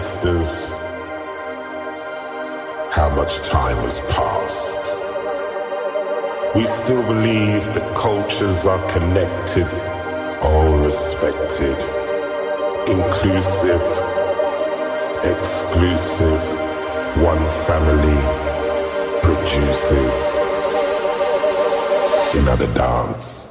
Sisters, how much time has passed? We still believe the cultures are connected, all respected, inclusive, exclusive, one family produces another dance.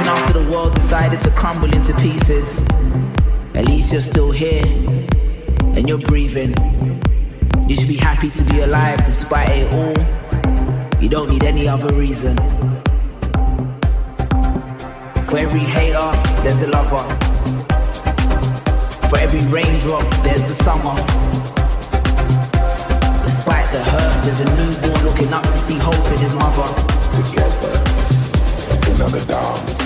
Even after the world decided to crumble into pieces, at least you're still here and you're breathing. You should be happy to be alive despite it all. You don't need any other reason. For every hater, there's a lover. For every raindrop, there's the summer. Despite the hurt, there's a newborn looking up to see hope in his mother. Together. Another dance.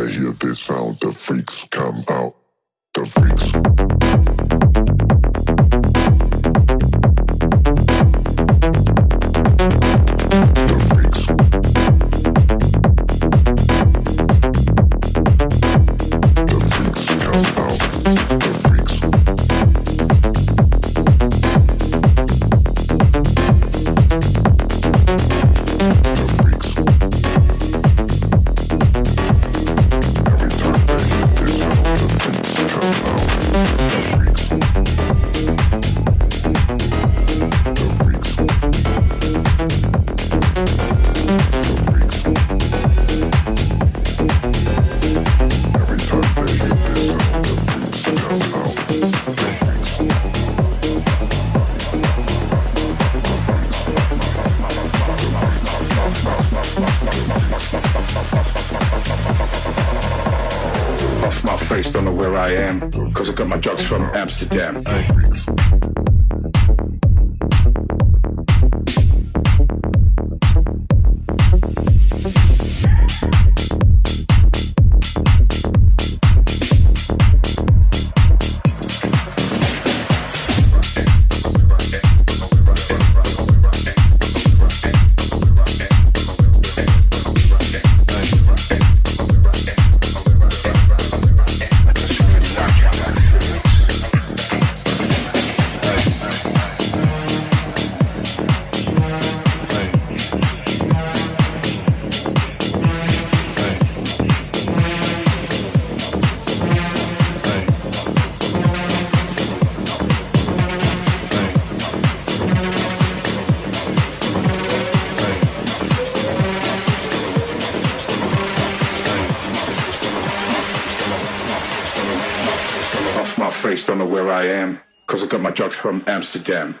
they hear this sound, the freaks come out. The freaks. From Amsterdam.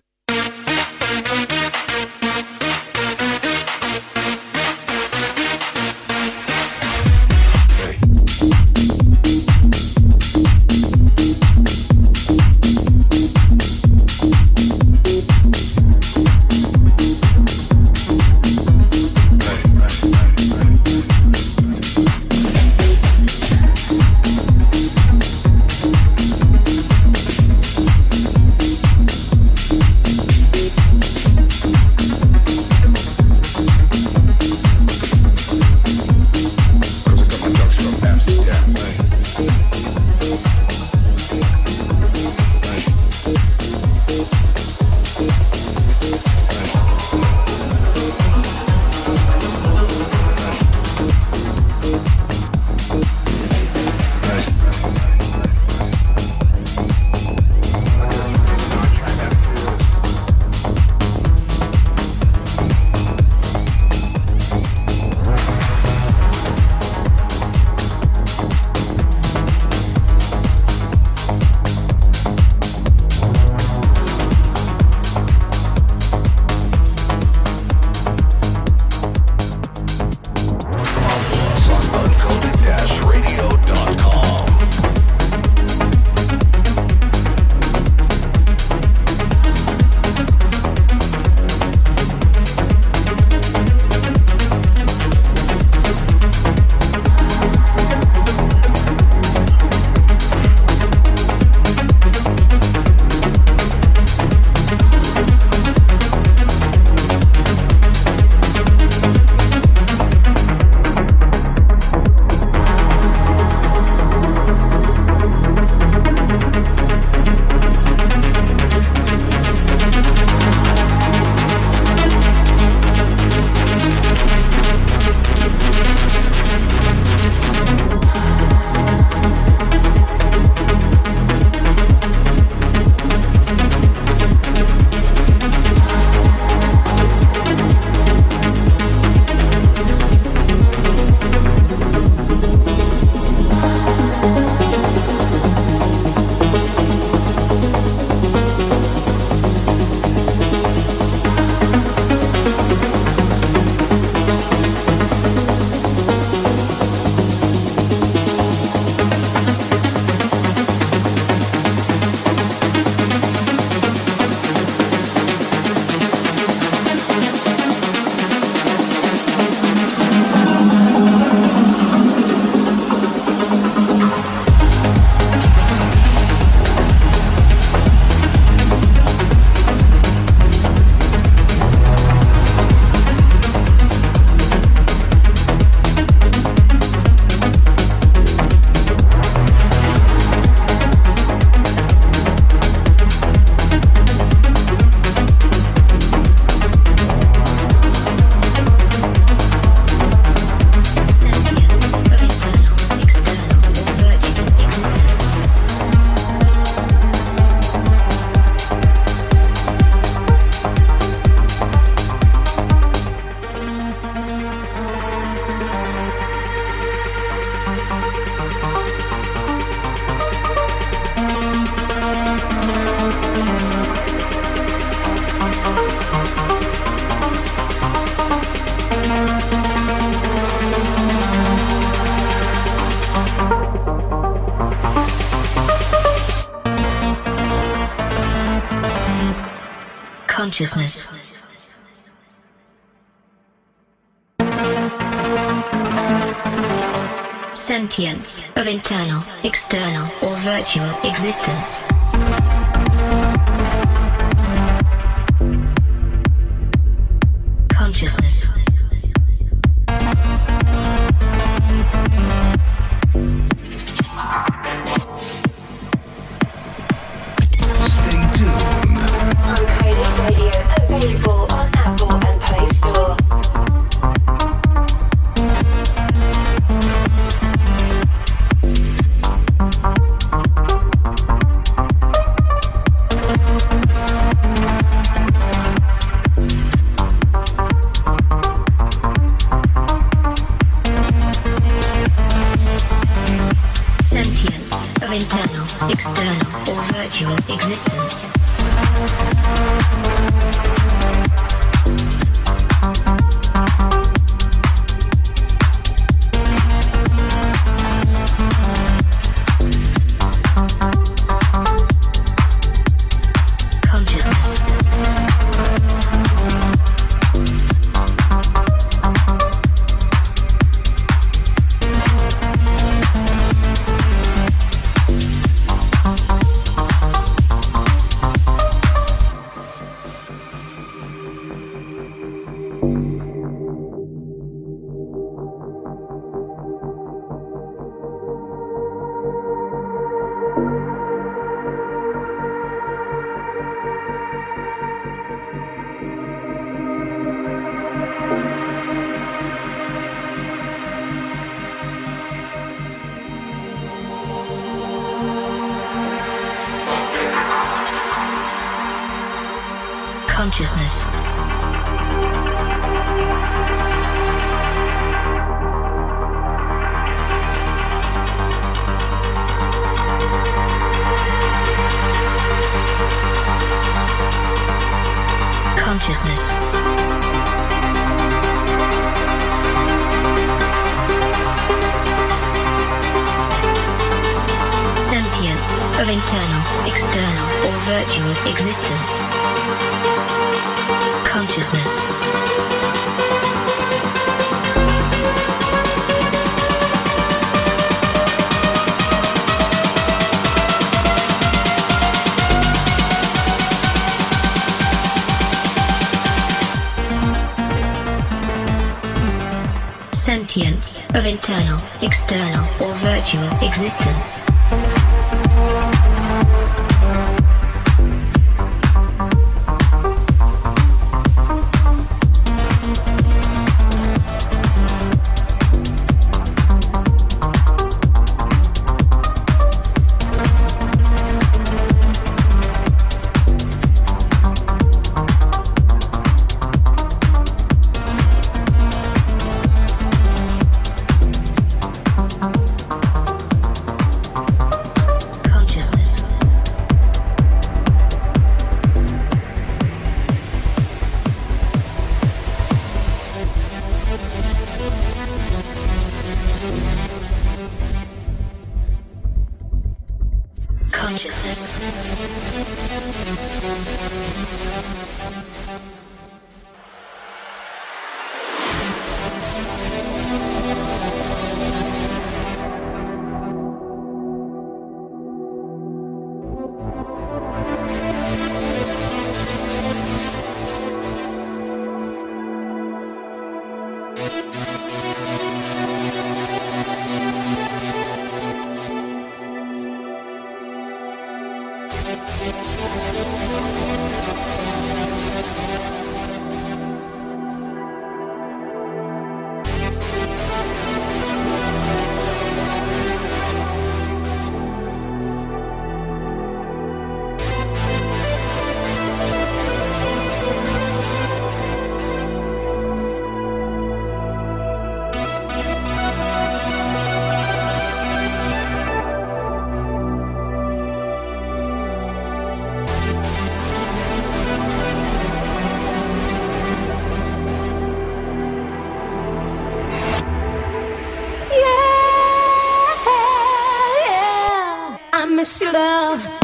Miss your love.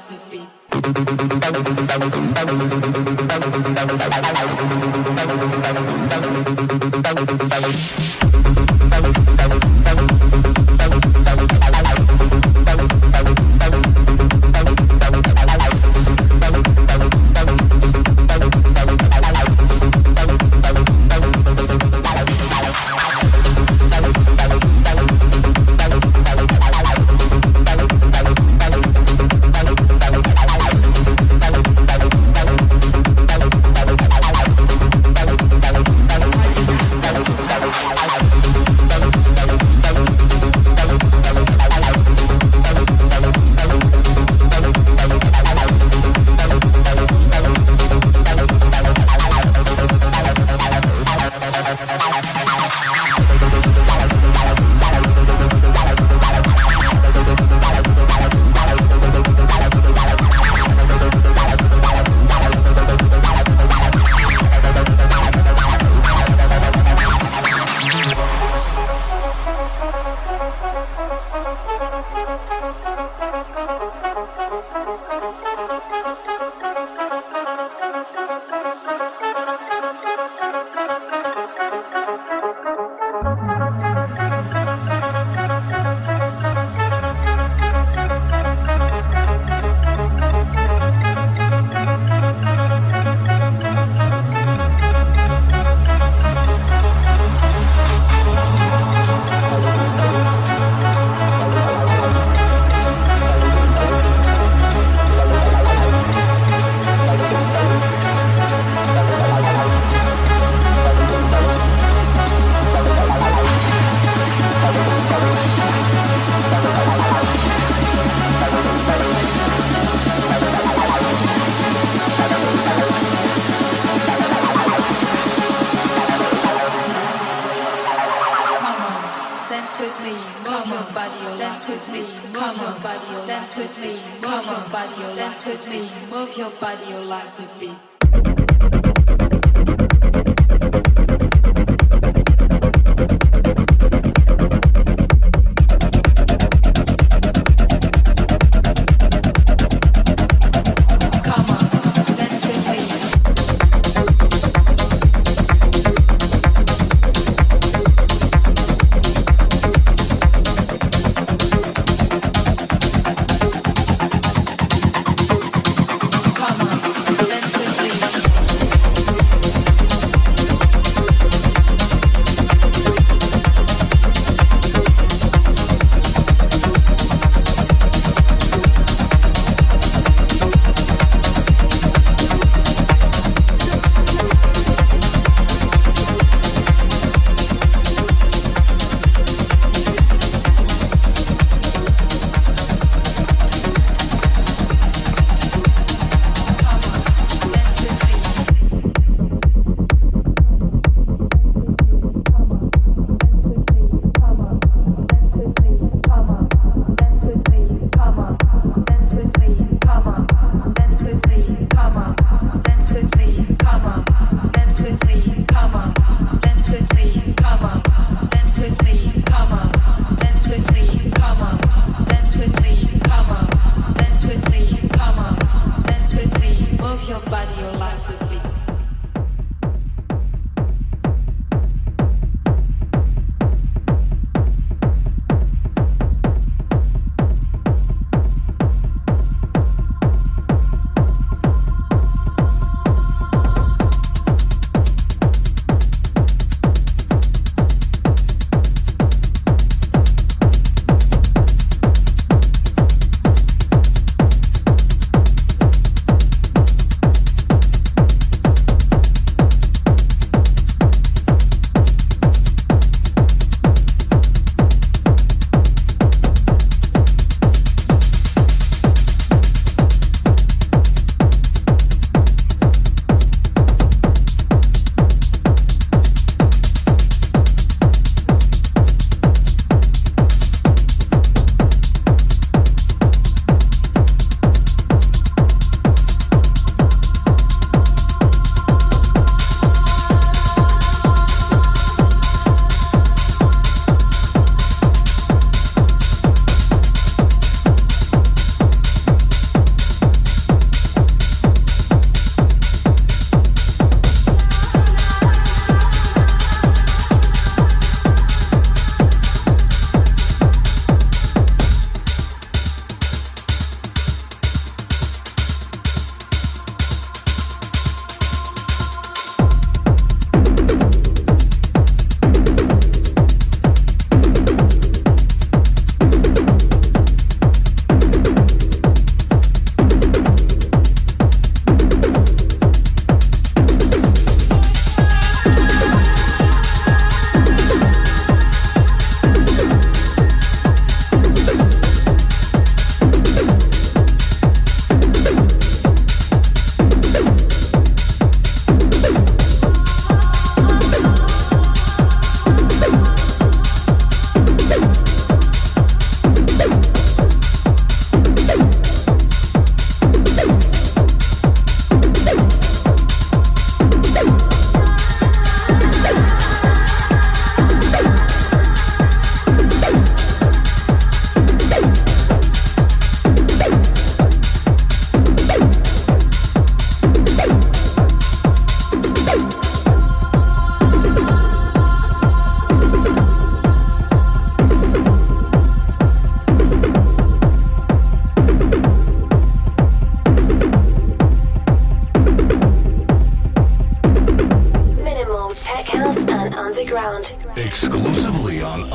philosophy.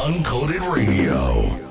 Uncoded Radio.